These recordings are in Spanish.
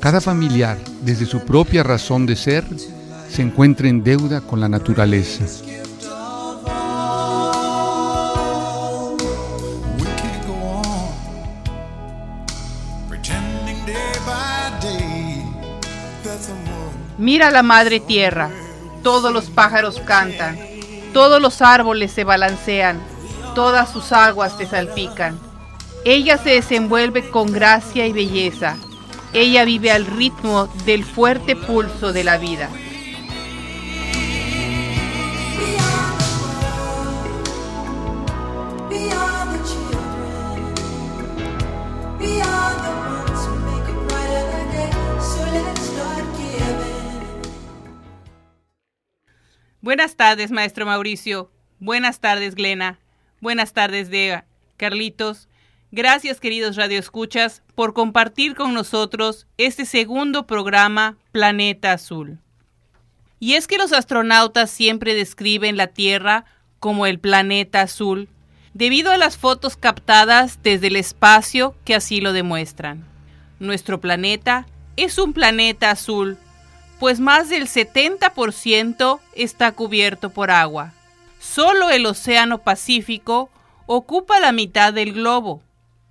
cada familiar, desde su propia razón de ser, se encuentra en deuda con la naturaleza. Mira la madre tierra, todos los pájaros cantan, todos los árboles se balancean, todas sus aguas te salpican. Ella se desenvuelve con gracia y belleza. Ella vive al ritmo del fuerte pulso de la vida. Buenas tardes, maestro Mauricio. Buenas tardes, Glena. Buenas tardes, Dea. Carlitos. Gracias, queridos radioescuchas, por compartir con nosotros este segundo programa Planeta Azul. Y es que los astronautas siempre describen la Tierra como el planeta azul, debido a las fotos captadas desde el espacio que así lo demuestran. Nuestro planeta es un planeta azul pues más del 70% está cubierto por agua. Solo el Océano Pacífico ocupa la mitad del globo.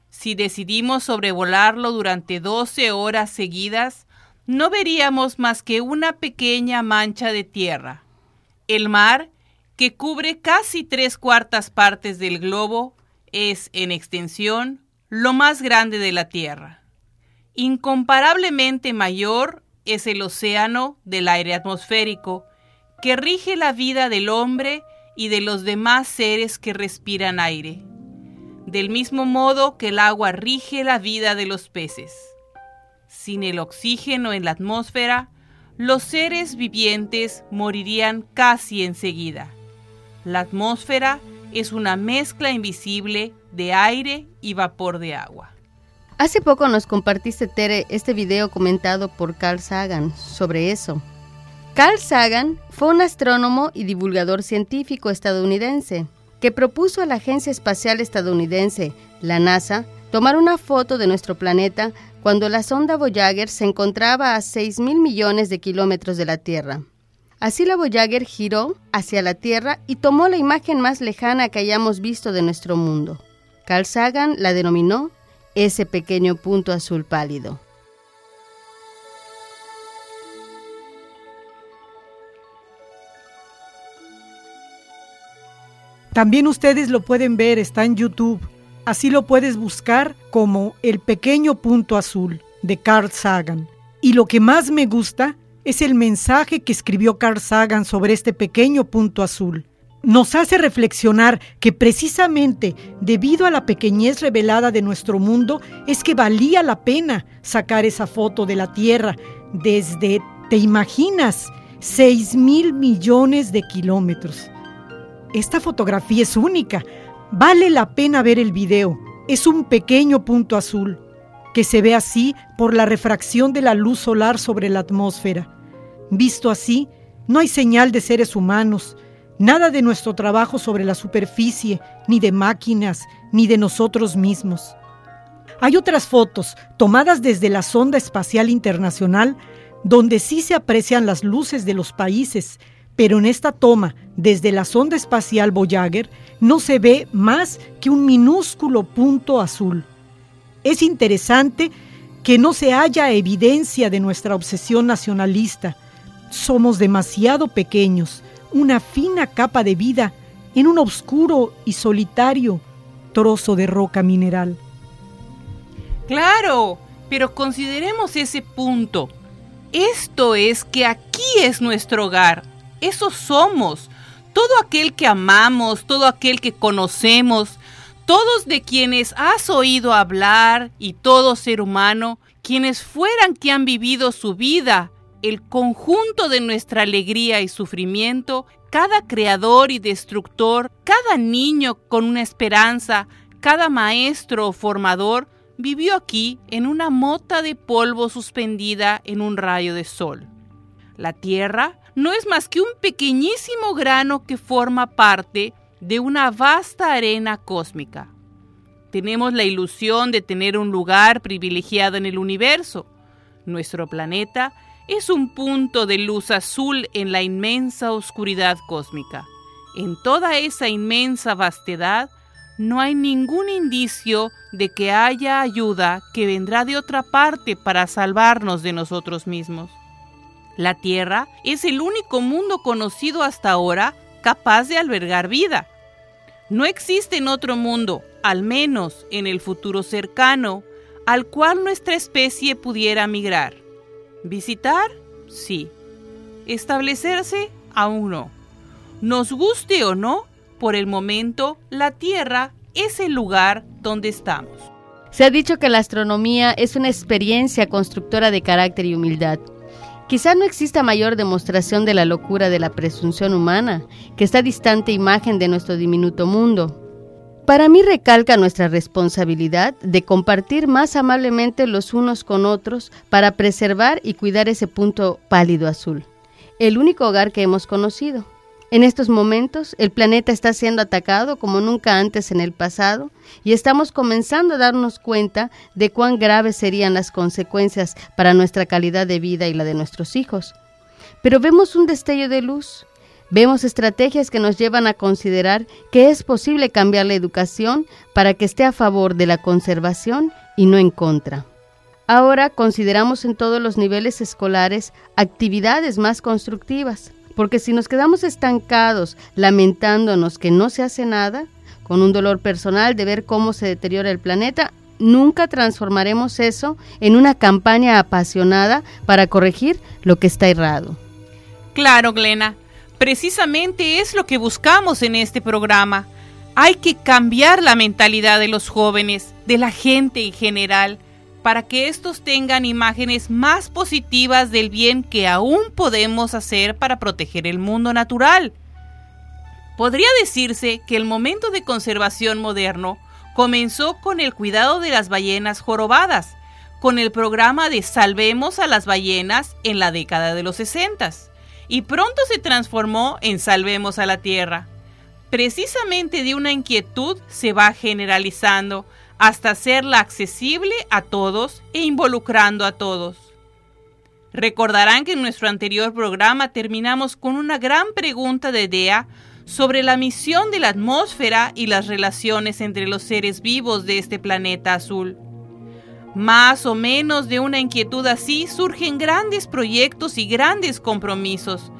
Si decidimos sobrevolarlo durante 12 horas seguidas, no veríamos más que una pequeña mancha de tierra. El mar, que cubre casi tres cuartas partes del globo, es, en extensión, lo más grande de la Tierra. Incomparablemente mayor es el océano del aire atmosférico, que rige la vida del hombre y de los demás seres que respiran aire, del mismo modo que el agua rige la vida de los peces. Sin el oxígeno en la atmósfera, los seres vivientes morirían casi enseguida. La atmósfera es una mezcla invisible de aire y vapor de agua. Hace poco nos compartiste, Tere, este video comentado por Carl Sagan sobre eso. Carl Sagan fue un astrónomo y divulgador científico estadounidense que propuso a la Agencia Espacial Estadounidense, la NASA, tomar una foto de nuestro planeta cuando la sonda Voyager se encontraba a 6 mil millones de kilómetros de la Tierra. Así la Voyager giró hacia la Tierra y tomó la imagen más lejana que hayamos visto de nuestro mundo. Carl Sagan la denominó ese pequeño punto azul pálido. También ustedes lo pueden ver, está en YouTube. Así lo puedes buscar como El pequeño punto azul de Carl Sagan. Y lo que más me gusta es el mensaje que escribió Carl Sagan sobre este pequeño punto azul nos hace reflexionar que precisamente debido a la pequeñez revelada de nuestro mundo es que valía la pena sacar esa foto de la Tierra desde, ¿te imaginas? 6 mil millones de kilómetros. Esta fotografía es única. Vale la pena ver el video. Es un pequeño punto azul que se ve así por la refracción de la luz solar sobre la atmósfera. Visto así, no hay señal de seres humanos, Nada de nuestro trabajo sobre la superficie, ni de máquinas, ni de nosotros mismos. Hay otras fotos tomadas desde la Sonda Espacial Internacional donde sí se aprecian las luces de los países, pero en esta toma desde la Sonda Espacial Voyager no se ve más que un minúsculo punto azul. Es interesante que no se haya evidencia de nuestra obsesión nacionalista. Somos demasiado pequeños una fina capa de vida en un oscuro y solitario trozo de roca mineral. Claro, pero consideremos ese punto. Esto es que aquí es nuestro hogar. Eso somos. Todo aquel que amamos, todo aquel que conocemos, todos de quienes has oído hablar y todo ser humano, quienes fueran que han vivido su vida el conjunto de nuestra alegría y sufrimiento, cada creador y destructor, cada niño con una esperanza, cada maestro o formador, vivió aquí en una mota de polvo suspendida en un rayo de sol. La Tierra no es más que un pequeñísimo grano que forma parte de una vasta arena cósmica. Tenemos la ilusión de tener un lugar privilegiado en el universo. Nuestro planeta es un punto de luz azul en la inmensa oscuridad cósmica. En toda esa inmensa vastedad no hay ningún indicio de que haya ayuda que vendrá de otra parte para salvarnos de nosotros mismos. La Tierra es el único mundo conocido hasta ahora capaz de albergar vida. No existe en otro mundo, al menos en el futuro cercano, al cual nuestra especie pudiera migrar. Visitar, sí. Establecerse, aún no. Nos guste o no, por el momento, la Tierra es el lugar donde estamos. Se ha dicho que la astronomía es una experiencia constructora de carácter y humildad. Quizá no exista mayor demostración de la locura de la presunción humana que esta distante imagen de nuestro diminuto mundo. Para mí recalca nuestra responsabilidad de compartir más amablemente los unos con otros para preservar y cuidar ese punto pálido azul, el único hogar que hemos conocido. En estos momentos, el planeta está siendo atacado como nunca antes en el pasado y estamos comenzando a darnos cuenta de cuán graves serían las consecuencias para nuestra calidad de vida y la de nuestros hijos. Pero vemos un destello de luz, Vemos estrategias que nos llevan a considerar que es posible cambiar la educación para que esté a favor de la conservación y no en contra. Ahora consideramos en todos los niveles escolares actividades más constructivas, porque si nos quedamos estancados lamentándonos que no se hace nada, con un dolor personal de ver cómo se deteriora el planeta, nunca transformaremos eso en una campaña apasionada para corregir lo que está errado. Claro, Glena. Precisamente es lo que buscamos en este programa. Hay que cambiar la mentalidad de los jóvenes, de la gente en general, para que estos tengan imágenes más positivas del bien que aún podemos hacer para proteger el mundo natural. Podría decirse que el momento de conservación moderno comenzó con el cuidado de las ballenas jorobadas, con el programa de Salvemos a las ballenas en la década de los 60 y pronto se transformó en Salvemos a la Tierra. Precisamente de una inquietud se va generalizando hasta hacerla accesible a todos e involucrando a todos. Recordarán que en nuestro anterior programa terminamos con una gran pregunta de DEA sobre la misión de la atmósfera y las relaciones entre los seres vivos de este planeta azul. Más o menos de una inquietud así surgen grandes proyectos y grandes compromisos,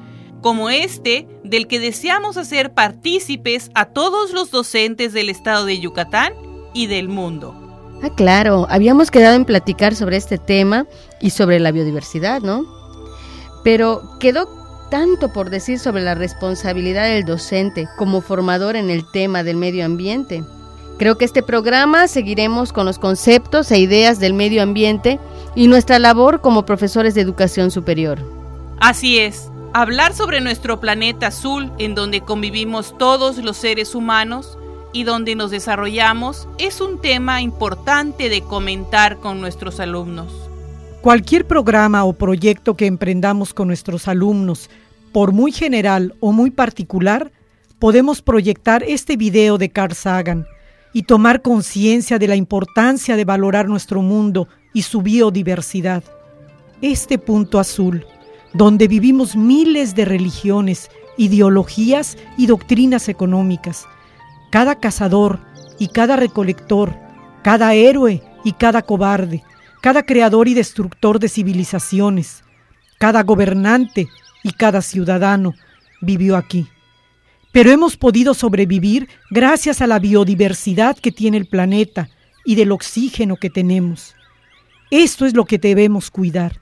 como este del que deseamos hacer partícipes a todos los docentes del estado de Yucatán y del mundo. Ah, claro, habíamos quedado en platicar sobre este tema y sobre la biodiversidad, ¿no? Pero quedó tanto por decir sobre la responsabilidad del docente como formador en el tema del medio ambiente. Creo que este programa seguiremos con los conceptos e ideas del medio ambiente y nuestra labor como profesores de educación superior. Así es, hablar sobre nuestro planeta azul en donde convivimos todos los seres humanos y donde nos desarrollamos es un tema importante de comentar con nuestros alumnos. Cualquier programa o proyecto que emprendamos con nuestros alumnos, por muy general o muy particular, podemos proyectar este video de Carl Sagan y tomar conciencia de la importancia de valorar nuestro mundo y su biodiversidad. Este punto azul, donde vivimos miles de religiones, ideologías y doctrinas económicas, cada cazador y cada recolector, cada héroe y cada cobarde, cada creador y destructor de civilizaciones, cada gobernante y cada ciudadano vivió aquí pero hemos podido sobrevivir gracias a la biodiversidad que tiene el planeta y del oxígeno que tenemos. Esto es lo que debemos cuidar.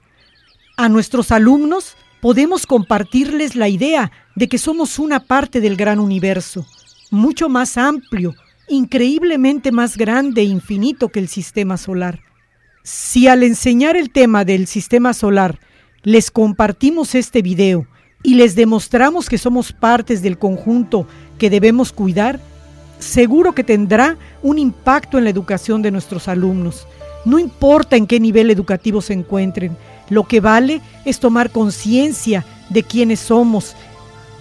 A nuestros alumnos podemos compartirles la idea de que somos una parte del gran universo, mucho más amplio, increíblemente más grande e infinito que el sistema solar. Si al enseñar el tema del sistema solar les compartimos este video y les demostramos que somos partes del conjunto que debemos cuidar, seguro que tendrá un impacto en la educación de nuestros alumnos. No importa en qué nivel educativo se encuentren, lo que vale es tomar conciencia de quiénes somos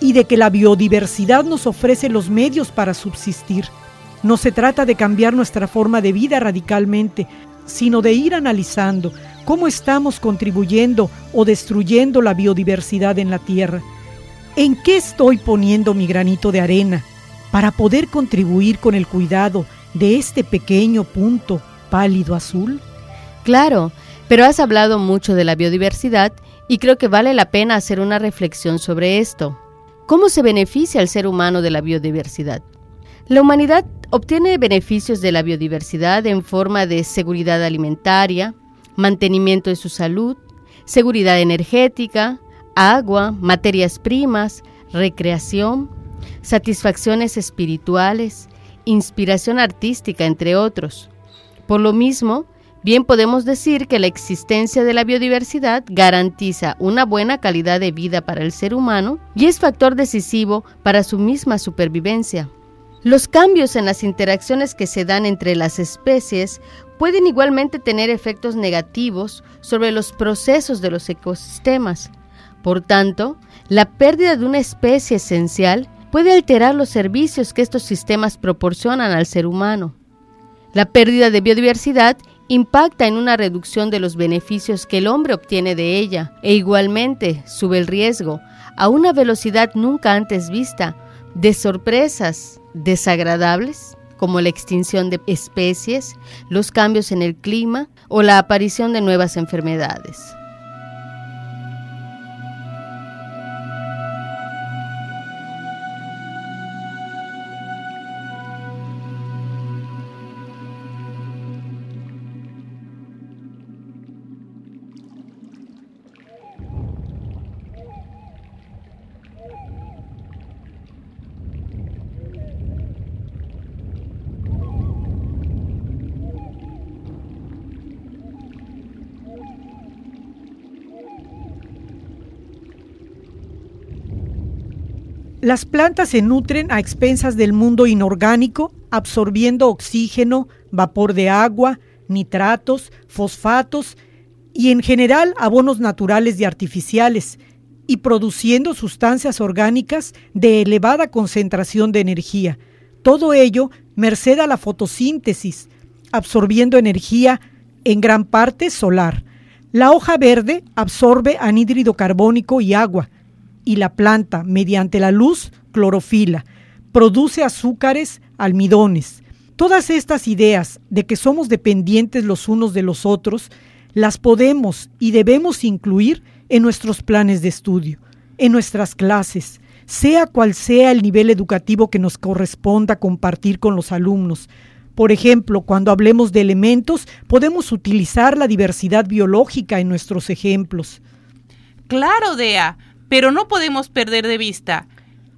y de que la biodiversidad nos ofrece los medios para subsistir. No se trata de cambiar nuestra forma de vida radicalmente, sino de ir analizando cómo estamos contribuyendo o destruyendo la biodiversidad en la Tierra. ¿En qué estoy poniendo mi granito de arena para poder contribuir con el cuidado de este pequeño punto pálido azul? Claro, pero has hablado mucho de la biodiversidad y creo que vale la pena hacer una reflexión sobre esto. ¿Cómo se beneficia el ser humano de la biodiversidad? La humanidad obtiene beneficios de la biodiversidad en forma de seguridad alimentaria, mantenimiento de su salud, seguridad energética, agua, materias primas, recreación, satisfacciones espirituales, inspiración artística, entre otros. Por lo mismo, bien podemos decir que la existencia de la biodiversidad garantiza una buena calidad de vida para el ser humano y es factor decisivo para su misma supervivencia. Los cambios en las interacciones que se dan entre las especies pueden igualmente tener efectos negativos sobre los procesos de los ecosistemas. Por tanto, la pérdida de una especie esencial puede alterar los servicios que estos sistemas proporcionan al ser humano. La pérdida de biodiversidad impacta en una reducción de los beneficios que el hombre obtiene de ella e igualmente sube el riesgo a una velocidad nunca antes vista de sorpresas desagradables como la extinción de especies, los cambios en el clima o la aparición de nuevas enfermedades. Las plantas se nutren a expensas del mundo inorgánico, absorbiendo oxígeno, vapor de agua, nitratos, fosfatos y en general abonos naturales y artificiales, y produciendo sustancias orgánicas de elevada concentración de energía. Todo ello merced a la fotosíntesis, absorbiendo energía en gran parte solar. La hoja verde absorbe anhídrido carbónico y agua, y la planta, mediante la luz, clorofila, produce azúcares, almidones. Todas estas ideas de que somos dependientes los unos de los otros, las podemos y debemos incluir en nuestros planes de estudio, en nuestras clases, sea cual sea el nivel educativo que nos corresponda compartir con los alumnos. Por ejemplo, cuando hablemos de elementos, podemos utilizar la diversidad biológica en nuestros ejemplos. Claro, Dea. Pero no podemos perder de vista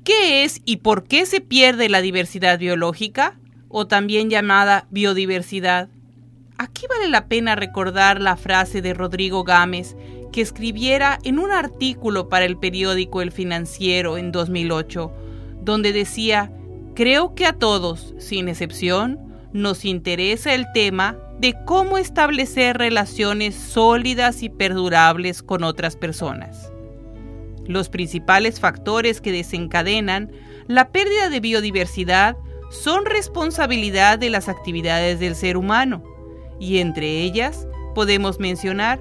qué es y por qué se pierde la diversidad biológica, o también llamada biodiversidad. Aquí vale la pena recordar la frase de Rodrigo Gámez que escribiera en un artículo para el periódico El Financiero en 2008, donde decía, creo que a todos, sin excepción, nos interesa el tema de cómo establecer relaciones sólidas y perdurables con otras personas. Los principales factores que desencadenan la pérdida de biodiversidad son responsabilidad de las actividades del ser humano, y entre ellas podemos mencionar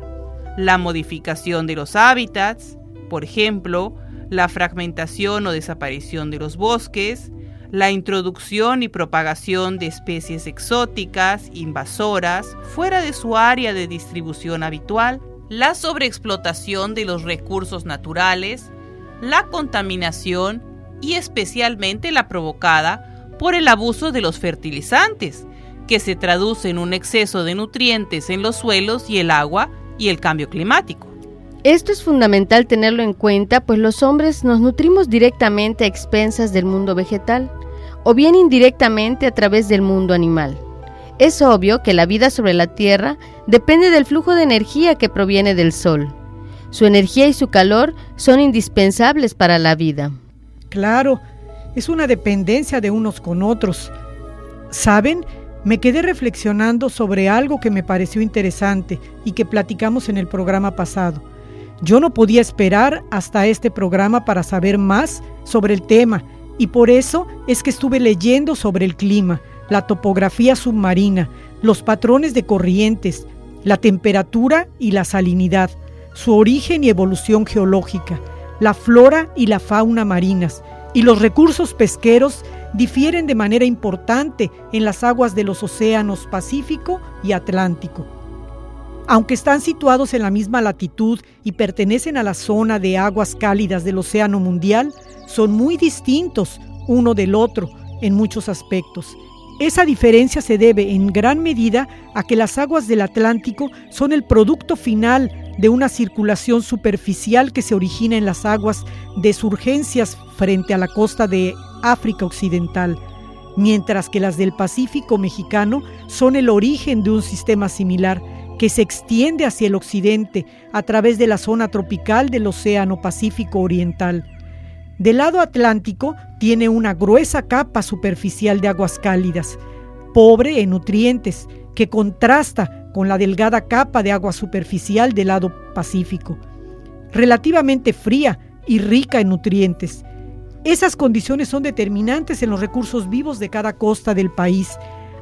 la modificación de los hábitats, por ejemplo, la fragmentación o desaparición de los bosques, la introducción y propagación de especies exóticas, invasoras, fuera de su área de distribución habitual, la sobreexplotación de los recursos naturales, la contaminación y especialmente la provocada por el abuso de los fertilizantes, que se traduce en un exceso de nutrientes en los suelos y el agua y el cambio climático. Esto es fundamental tenerlo en cuenta, pues los hombres nos nutrimos directamente a expensas del mundo vegetal, o bien indirectamente a través del mundo animal. Es obvio que la vida sobre la Tierra depende del flujo de energía que proviene del Sol. Su energía y su calor son indispensables para la vida. Claro, es una dependencia de unos con otros. ¿Saben? Me quedé reflexionando sobre algo que me pareció interesante y que platicamos en el programa pasado. Yo no podía esperar hasta este programa para saber más sobre el tema y por eso es que estuve leyendo sobre el clima, la topografía submarina, los patrones de corrientes, la temperatura y la salinidad, su origen y evolución geológica, la flora y la fauna marinas, y los recursos pesqueros difieren de manera importante en las aguas de los océanos Pacífico y Atlántico. Aunque están situados en la misma latitud y pertenecen a la zona de aguas cálidas del Océano Mundial, son muy distintos uno del otro en muchos aspectos esa diferencia se debe en gran medida a que las aguas del Atlántico son el producto final de una circulación superficial que se origina en las aguas de surgencias frente a la costa de África Occidental, mientras que las del Pacífico mexicano son el origen de un sistema similar que se extiende hacia el occidente a través de la zona tropical del Océano Pacífico Oriental. Del lado atlántico tiene una gruesa capa superficial de aguas cálidas, pobre en nutrientes, que contrasta con la delgada capa de agua superficial del lado pacífico, relativamente fría y rica en nutrientes. Esas condiciones son determinantes en los recursos vivos de cada costa del país,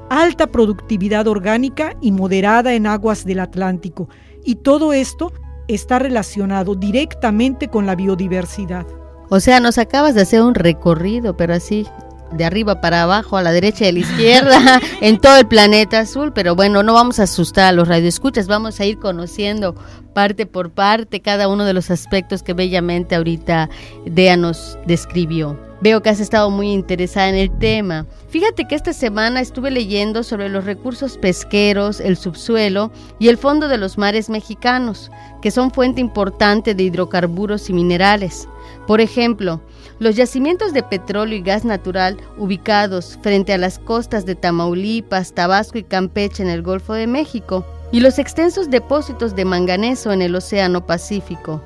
alta productividad orgánica y moderada en aguas del Atlántico, y todo esto está relacionado directamente con la biodiversidad. O sea, nos acabas de hacer un recorrido, pero así, de arriba para abajo, a la derecha y a la izquierda, en todo el planeta azul. Pero bueno, no vamos a asustar a los radioescuchas, vamos a ir conociendo parte por parte cada uno de los aspectos que bellamente ahorita Dea nos describió. Veo que has estado muy interesada en el tema. Fíjate que esta semana estuve leyendo sobre los recursos pesqueros, el subsuelo y el fondo de los mares mexicanos, que son fuente importante de hidrocarburos y minerales. Por ejemplo, los yacimientos de petróleo y gas natural ubicados frente a las costas de Tamaulipas, Tabasco y Campeche en el Golfo de México, y los extensos depósitos de manganeso en el Océano Pacífico.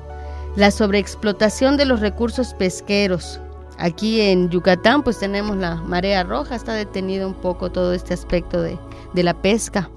La sobreexplotación de los recursos pesqueros. Aquí en Yucatán pues tenemos la marea roja, está detenido un poco todo este aspecto de, de la pesca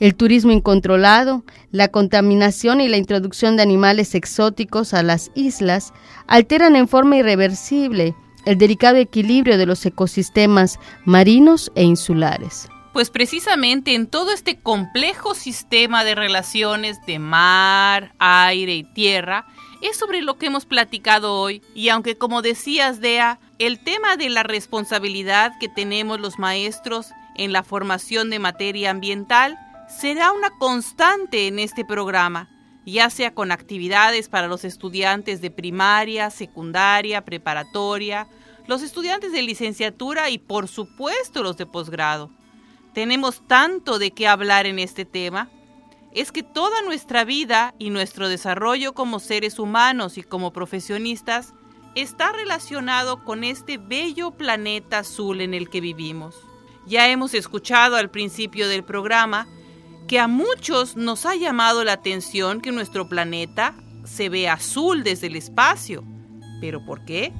el turismo incontrolado, la contaminación y la introducción de animales exóticos a las islas alteran en forma irreversible el delicado equilibrio de los ecosistemas marinos e insulares. Pues precisamente en todo este complejo sistema de relaciones de mar, aire y tierra, es sobre lo que hemos platicado hoy. Y aunque como decías, Dea, el tema de la responsabilidad que tenemos los maestros en la formación de materia ambiental será una constante en este programa, ya sea con actividades para los estudiantes de primaria, secundaria, preparatoria, los estudiantes de licenciatura y por supuesto los de posgrado. Tenemos tanto de qué hablar en este tema. Es que toda nuestra vida y nuestro desarrollo como seres humanos y como profesionistas está relacionado con este bello planeta azul en el que vivimos. Ya hemos escuchado al principio del programa que a muchos nos ha llamado la atención que nuestro planeta se ve azul desde el espacio. ¿Pero por qué?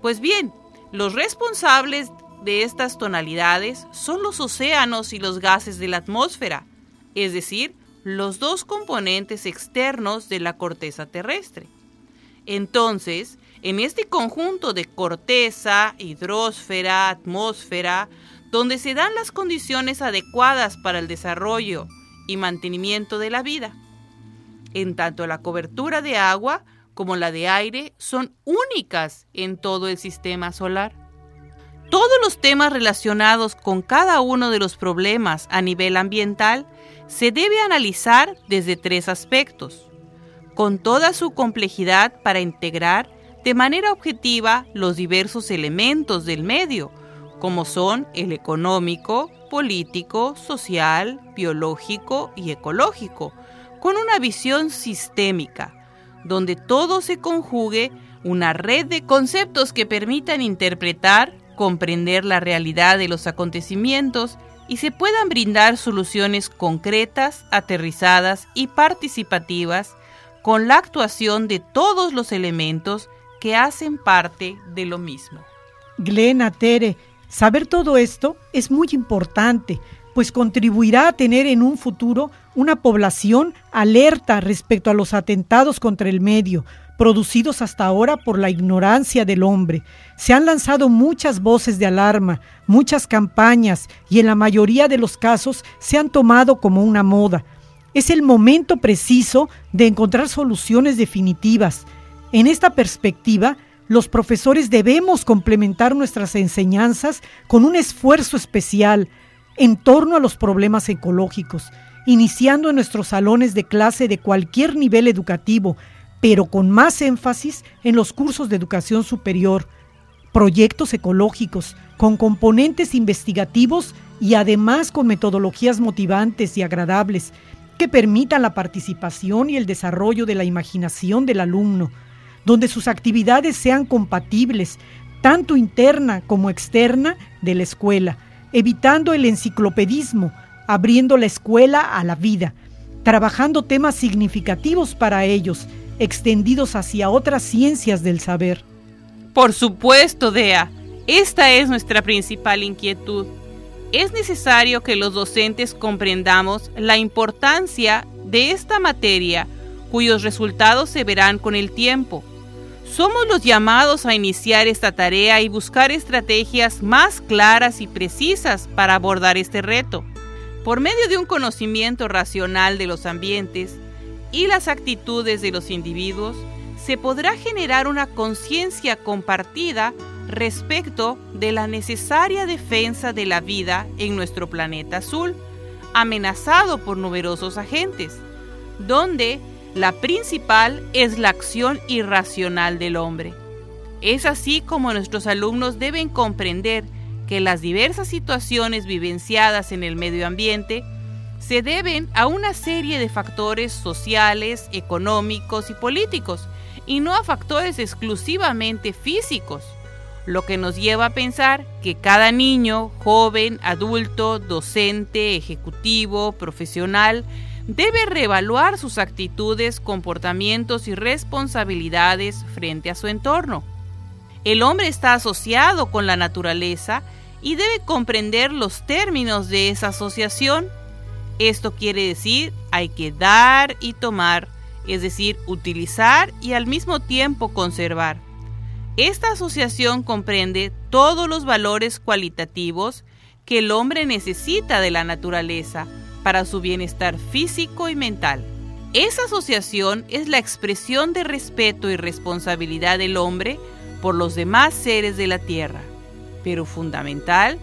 Pues bien, los responsables de estas tonalidades son los océanos y los gases de la atmósfera, es decir, los dos componentes externos de la corteza terrestre. Entonces, en este conjunto de corteza, hidrosfera, atmósfera, donde se dan las condiciones adecuadas para el desarrollo y mantenimiento de la vida. En tanto la cobertura de agua como la de aire son únicas en todo el sistema solar. Todos los temas relacionados con cada uno de los problemas a nivel ambiental se debe analizar desde tres aspectos, con toda su complejidad para integrar de manera objetiva los diversos elementos del medio, como son el económico, político, social, biológico y ecológico, con una visión sistémica, donde todo se conjugue una red de conceptos que permitan interpretar, comprender la realidad de los acontecimientos y se puedan brindar soluciones concretas, aterrizadas y participativas con la actuación de todos los elementos que hacen parte de lo mismo. Glena, Tere, saber todo esto es muy importante, pues contribuirá a tener en un futuro una población alerta respecto a los atentados contra el medio, producidos hasta ahora por la ignorancia del hombre. Se han lanzado muchas voces de alarma, muchas campañas y en la mayoría de los casos se han tomado como una moda. Es el momento preciso de encontrar soluciones definitivas. En esta perspectiva, los profesores debemos complementar nuestras enseñanzas con un esfuerzo especial en torno a los problemas ecológicos, iniciando en nuestros salones de clase de cualquier nivel educativo, pero con más énfasis en los cursos de educación superior, proyectos ecológicos, con componentes investigativos y además con metodologías motivantes y agradables que permitan la participación y el desarrollo de la imaginación del alumno, donde sus actividades sean compatibles, tanto interna como externa, de la escuela, evitando el enciclopedismo, abriendo la escuela a la vida, trabajando temas significativos para ellos, extendidos hacia otras ciencias del saber. Por supuesto, Dea. Esta es nuestra principal inquietud. Es necesario que los docentes comprendamos la importancia de esta materia cuyos resultados se verán con el tiempo. Somos los llamados a iniciar esta tarea y buscar estrategias más claras y precisas para abordar este reto. Por medio de un conocimiento racional de los ambientes, y las actitudes de los individuos, se podrá generar una conciencia compartida respecto de la necesaria defensa de la vida en nuestro planeta azul, amenazado por numerosos agentes, donde la principal es la acción irracional del hombre. Es así como nuestros alumnos deben comprender que las diversas situaciones vivenciadas en el medio ambiente se deben a una serie de factores sociales, económicos y políticos, y no a factores exclusivamente físicos, lo que nos lleva a pensar que cada niño, joven, adulto, docente, ejecutivo, profesional, debe reevaluar sus actitudes, comportamientos y responsabilidades frente a su entorno. El hombre está asociado con la naturaleza y debe comprender los términos de esa asociación esto quiere decir hay que dar y tomar, es decir, utilizar y al mismo tiempo conservar. Esta asociación comprende todos los valores cualitativos que el hombre necesita de la naturaleza para su bienestar físico y mental. Esa asociación es la expresión de respeto y responsabilidad del hombre por los demás seres de la tierra. Pero fundamental,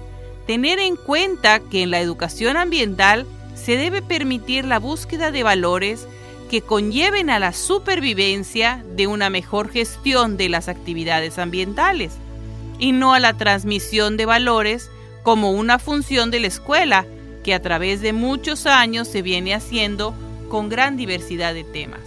tener en cuenta que en la educación ambiental se debe permitir la búsqueda de valores que conlleven a la supervivencia de una mejor gestión de las actividades ambientales y no a la transmisión de valores como una función de la escuela que a través de muchos años se viene haciendo con gran diversidad de temas.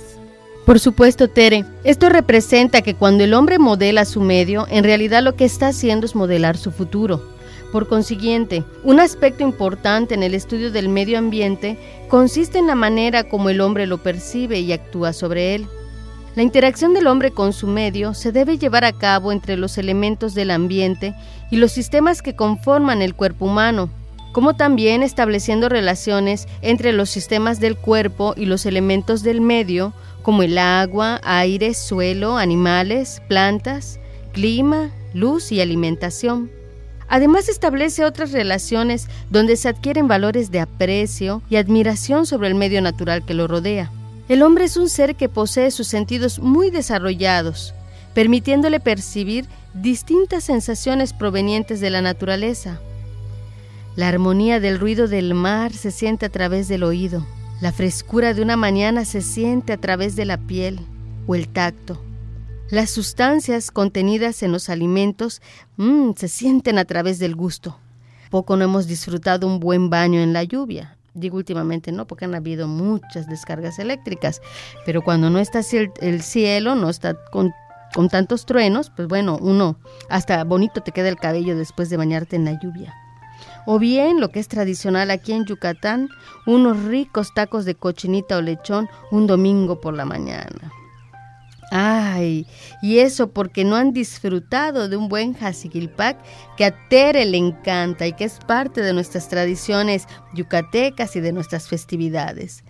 Por supuesto, Tere, esto representa que cuando el hombre modela su medio, en realidad lo que está haciendo es modelar su futuro. Por consiguiente, un aspecto importante en el estudio del medio ambiente consiste en la manera como el hombre lo percibe y actúa sobre él. La interacción del hombre con su medio se debe llevar a cabo entre los elementos del ambiente y los sistemas que conforman el cuerpo humano, como también estableciendo relaciones entre los sistemas del cuerpo y los elementos del medio, como el agua, aire, suelo, animales, plantas, clima, luz y alimentación. Además establece otras relaciones donde se adquieren valores de aprecio y admiración sobre el medio natural que lo rodea. El hombre es un ser que posee sus sentidos muy desarrollados, permitiéndole percibir distintas sensaciones provenientes de la naturaleza. La armonía del ruido del mar se siente a través del oído. La frescura de una mañana se siente a través de la piel o el tacto. Las sustancias contenidas en los alimentos mm, se sienten a través del gusto. Poco no hemos disfrutado un buen baño en la lluvia. Digo últimamente no, porque han habido muchas descargas eléctricas, pero cuando no está el, el cielo, no está con, con tantos truenos, pues bueno, uno, hasta bonito te queda el cabello después de bañarte en la lluvia. O bien, lo que es tradicional aquí en Yucatán, unos ricos tacos de cochinita o lechón un domingo por la mañana. Ay, y eso porque no han disfrutado de un buen jasiquilpac que a Tere le encanta y que es parte de nuestras tradiciones yucatecas y de nuestras festividades.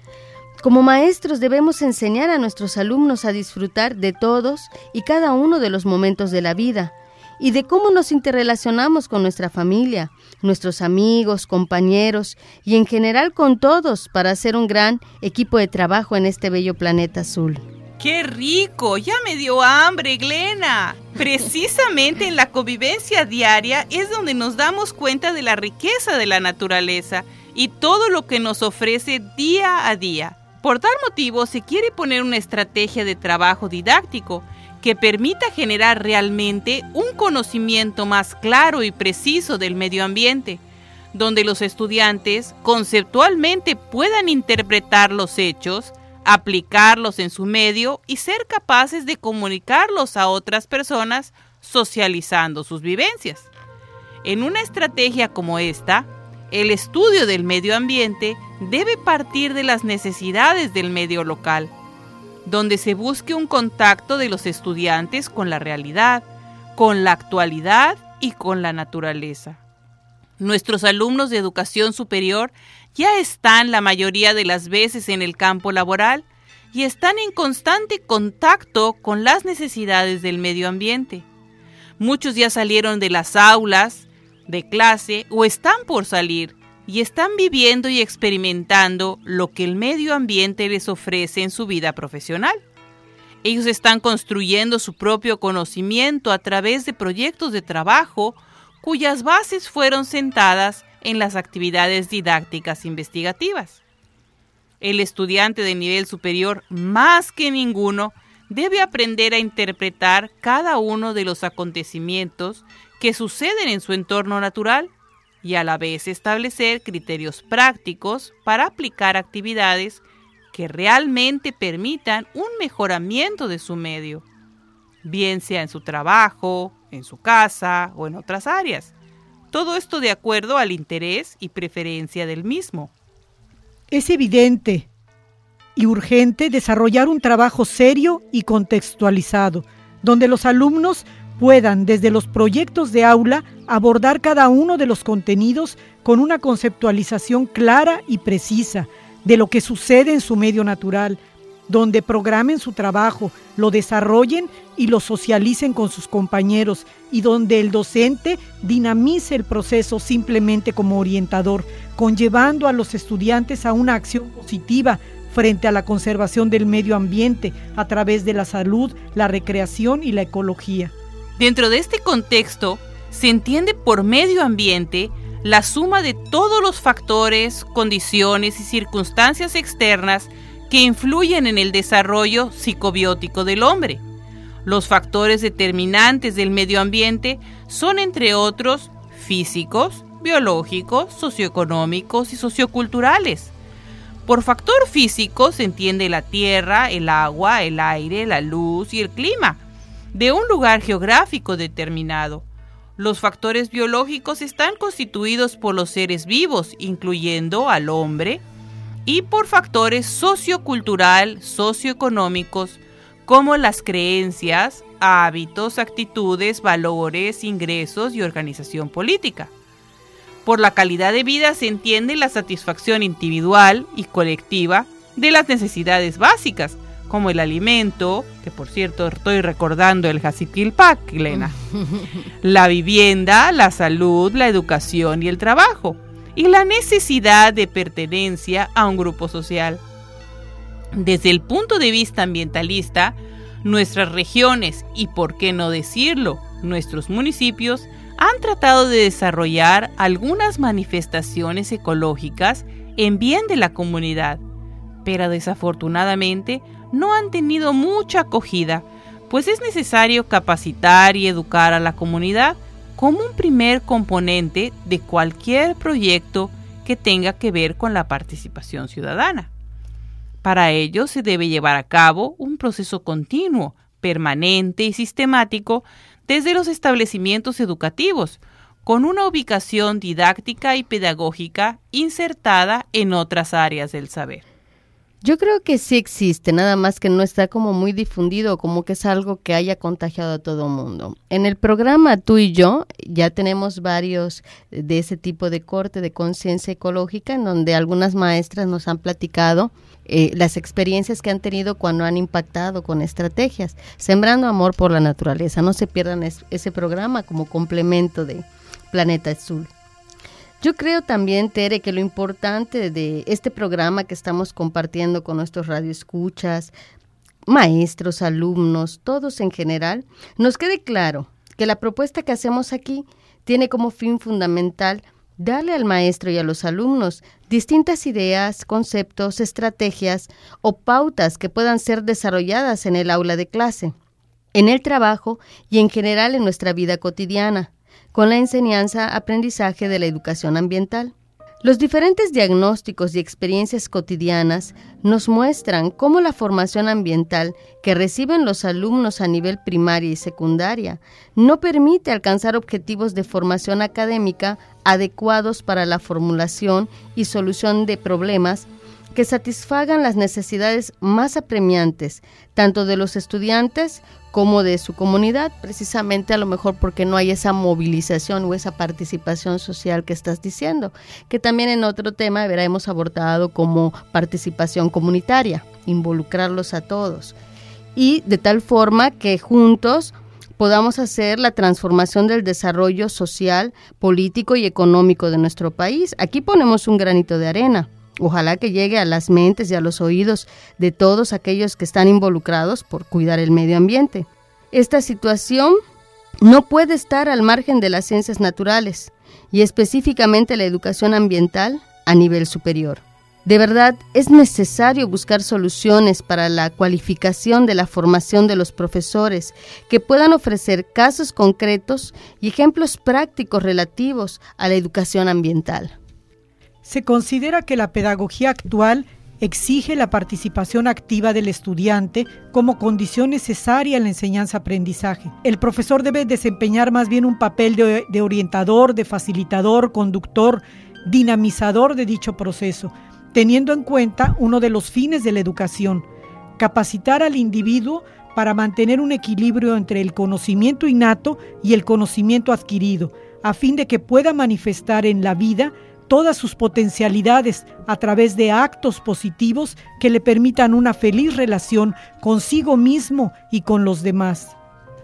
Como maestros debemos enseñar a nuestros alumnos a disfrutar de todos y cada uno de los momentos de la vida y de cómo nos interrelacionamos con nuestra familia, nuestros amigos, compañeros y en general con todos para hacer un gran equipo de trabajo en este bello planeta azul. ¡Qué rico! Ya me dio hambre, Glena. Precisamente en la convivencia diaria es donde nos damos cuenta de la riqueza de la naturaleza y todo lo que nos ofrece día a día. Por tal motivo se quiere poner una estrategia de trabajo didáctico que permita generar realmente un conocimiento más claro y preciso del medio ambiente, donde los estudiantes conceptualmente puedan interpretar los hechos, aplicarlos en su medio y ser capaces de comunicarlos a otras personas socializando sus vivencias. En una estrategia como esta, el estudio del medio ambiente debe partir de las necesidades del medio local, donde se busque un contacto de los estudiantes con la realidad, con la actualidad y con la naturaleza. Nuestros alumnos de educación superior ya están la mayoría de las veces en el campo laboral y están en constante contacto con las necesidades del medio ambiente. Muchos ya salieron de las aulas de clase o están por salir y están viviendo y experimentando lo que el medio ambiente les ofrece en su vida profesional. Ellos están construyendo su propio conocimiento a través de proyectos de trabajo cuyas bases fueron sentadas en las actividades didácticas investigativas. El estudiante de nivel superior, más que ninguno, debe aprender a interpretar cada uno de los acontecimientos que suceden en su entorno natural y a la vez establecer criterios prácticos para aplicar actividades que realmente permitan un mejoramiento de su medio, bien sea en su trabajo, en su casa o en otras áreas. Todo esto de acuerdo al interés y preferencia del mismo. Es evidente y urgente desarrollar un trabajo serio y contextualizado, donde los alumnos puedan desde los proyectos de aula abordar cada uno de los contenidos con una conceptualización clara y precisa de lo que sucede en su medio natural, donde programen su trabajo, lo desarrollen y lo socialicen con sus compañeros y donde el docente dinamice el proceso simplemente como orientador, conllevando a los estudiantes a una acción positiva frente a la conservación del medio ambiente a través de la salud, la recreación y la ecología. Dentro de este contexto, se entiende por medio ambiente la suma de todos los factores, condiciones y circunstancias externas que influyen en el desarrollo psicobiótico del hombre. Los factores determinantes del medio ambiente son, entre otros, físicos, biológicos, socioeconómicos y socioculturales. Por factor físico se entiende la tierra, el agua, el aire, la luz y el clima, de un lugar geográfico determinado. Los factores biológicos están constituidos por los seres vivos, incluyendo al hombre, y por factores sociocultural, socioeconómicos, como las creencias, hábitos, actitudes, valores, ingresos y organización política. Por la calidad de vida se entiende la satisfacción individual y colectiva de las necesidades básicas, como el alimento, que por cierto estoy recordando el Pack, Elena, la vivienda, la salud, la educación y el trabajo. Y la necesidad de pertenencia a un grupo social. Desde el punto de vista ambientalista, nuestras regiones y, por qué no decirlo, nuestros municipios han tratado de desarrollar algunas manifestaciones ecológicas en bien de la comunidad, pero desafortunadamente no han tenido mucha acogida, pues es necesario capacitar y educar a la comunidad como un primer componente de cualquier proyecto que tenga que ver con la participación ciudadana. Para ello se debe llevar a cabo un proceso continuo, permanente y sistemático desde los establecimientos educativos, con una ubicación didáctica y pedagógica insertada en otras áreas del saber. Yo creo que sí existe, nada más que no está como muy difundido, como que es algo que haya contagiado a todo el mundo. En el programa Tú y yo ya tenemos varios de ese tipo de corte de conciencia ecológica, en donde algunas maestras nos han platicado eh, las experiencias que han tenido cuando han impactado con estrategias, sembrando amor por la naturaleza. No se pierdan ese programa como complemento de Planeta Azul. Yo creo también, Tere, que lo importante de este programa que estamos compartiendo con nuestros radioescuchas, maestros, alumnos, todos en general, nos quede claro que la propuesta que hacemos aquí tiene como fin fundamental darle al maestro y a los alumnos distintas ideas, conceptos, estrategias o pautas que puedan ser desarrolladas en el aula de clase, en el trabajo y en general en nuestra vida cotidiana con la enseñanza-aprendizaje de la educación ambiental. Los diferentes diagnósticos y experiencias cotidianas nos muestran cómo la formación ambiental que reciben los alumnos a nivel primaria y secundaria no permite alcanzar objetivos de formación académica adecuados para la formulación y solución de problemas que satisfagan las necesidades más apremiantes, tanto de los estudiantes como de su comunidad, precisamente a lo mejor porque no hay esa movilización o esa participación social que estás diciendo, que también en otro tema verá, hemos abordado como participación comunitaria, involucrarlos a todos, y de tal forma que juntos podamos hacer la transformación del desarrollo social, político y económico de nuestro país. Aquí ponemos un granito de arena. Ojalá que llegue a las mentes y a los oídos de todos aquellos que están involucrados por cuidar el medio ambiente. Esta situación no puede estar al margen de las ciencias naturales y específicamente la educación ambiental a nivel superior. De verdad, es necesario buscar soluciones para la cualificación de la formación de los profesores que puedan ofrecer casos concretos y ejemplos prácticos relativos a la educación ambiental. Se considera que la pedagogía actual exige la participación activa del estudiante como condición necesaria en la enseñanza-aprendizaje. El profesor debe desempeñar más bien un papel de, orientador, de facilitador, conductor, dinamizador de dicho proceso, teniendo en cuenta uno de los fines de la educación, capacitar al individuo para mantener un equilibrio entre el conocimiento innato y el conocimiento adquirido, a fin de que pueda manifestar en la vida todas sus potencialidades a través de actos positivos que le permitan una feliz relación consigo mismo y con los demás.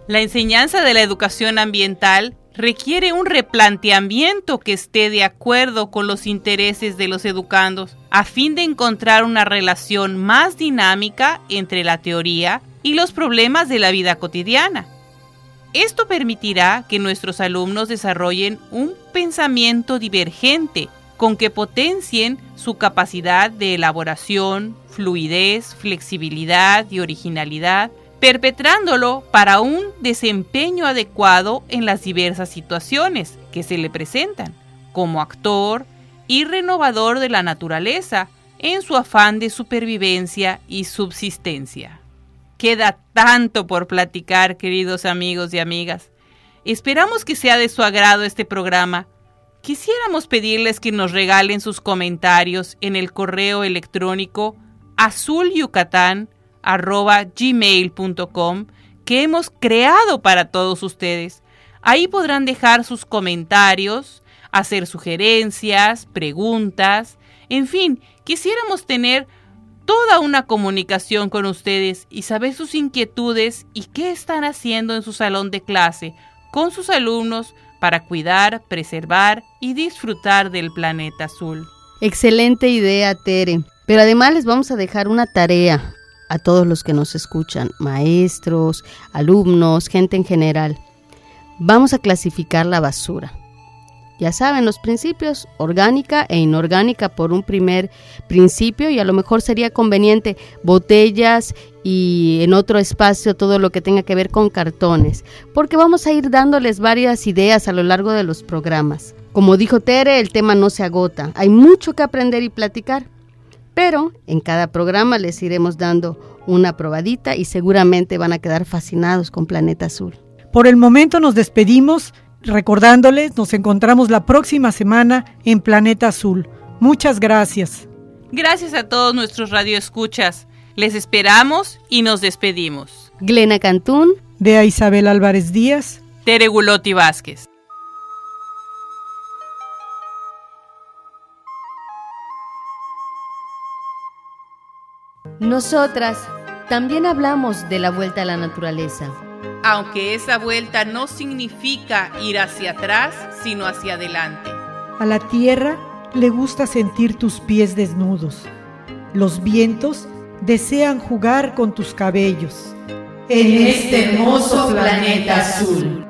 La enseñanza de la educación ambiental requiere un replanteamiento que esté de acuerdo con los intereses de los educandos, a fin de encontrar una relación más dinámica entre la teoría y los problemas de la vida cotidiana. Esto permitirá que nuestros alumnos desarrollen un pensamiento divergente con que potencien su capacidad de elaboración, fluidez, flexibilidad y originalidad, perpetrándolo para un desempeño adecuado en las diversas situaciones que se le presentan, como actor y renovador de la naturaleza en su afán de supervivencia y subsistencia. Queda tanto por platicar, queridos amigos y amigas. Esperamos que sea de su agrado este programa quisiéramos pedirles que nos regalen sus comentarios en el correo electrónico azulyucatán.gmail.com que hemos creado para todos ustedes. Ahí podrán dejar sus comentarios, hacer sugerencias, preguntas, en fin, quisiéramos tener toda una comunicación con ustedes y saber sus inquietudes y qué están haciendo en su salón de clase con sus alumnos, para cuidar, preservar y disfrutar del planeta azul. Excelente idea, Tere. Pero además les vamos a dejar una tarea a todos los que nos escuchan, maestros, alumnos, gente en general. Vamos a clasificar la basura. Ya saben, los principios orgánica e inorgánica por un primer principio y a lo mejor sería conveniente botellas y en otro espacio todo lo que tenga que ver con cartones, porque vamos a ir dándoles varias ideas a lo largo de los programas. Como dijo Tere, el tema no se agota, hay mucho que aprender y platicar, pero en cada programa les iremos dando una probadita y seguramente van a quedar fascinados con Planeta Azul. Por el momento nos despedimos Recordándoles, nos encontramos la próxima semana en Planeta Azul. Muchas gracias. Gracias a todos nuestros radioescuchas. Les esperamos y nos despedimos. Glena Cantún. De Isabel Álvarez Díaz. Tere Gulotti Vázquez. Nosotras también hablamos de la vuelta a la naturaleza. Aunque esa vuelta no significa ir hacia atrás, sino hacia adelante. A la tierra le gusta sentir tus pies desnudos. Los vientos desean jugar con tus cabellos. En este hermoso planeta azul.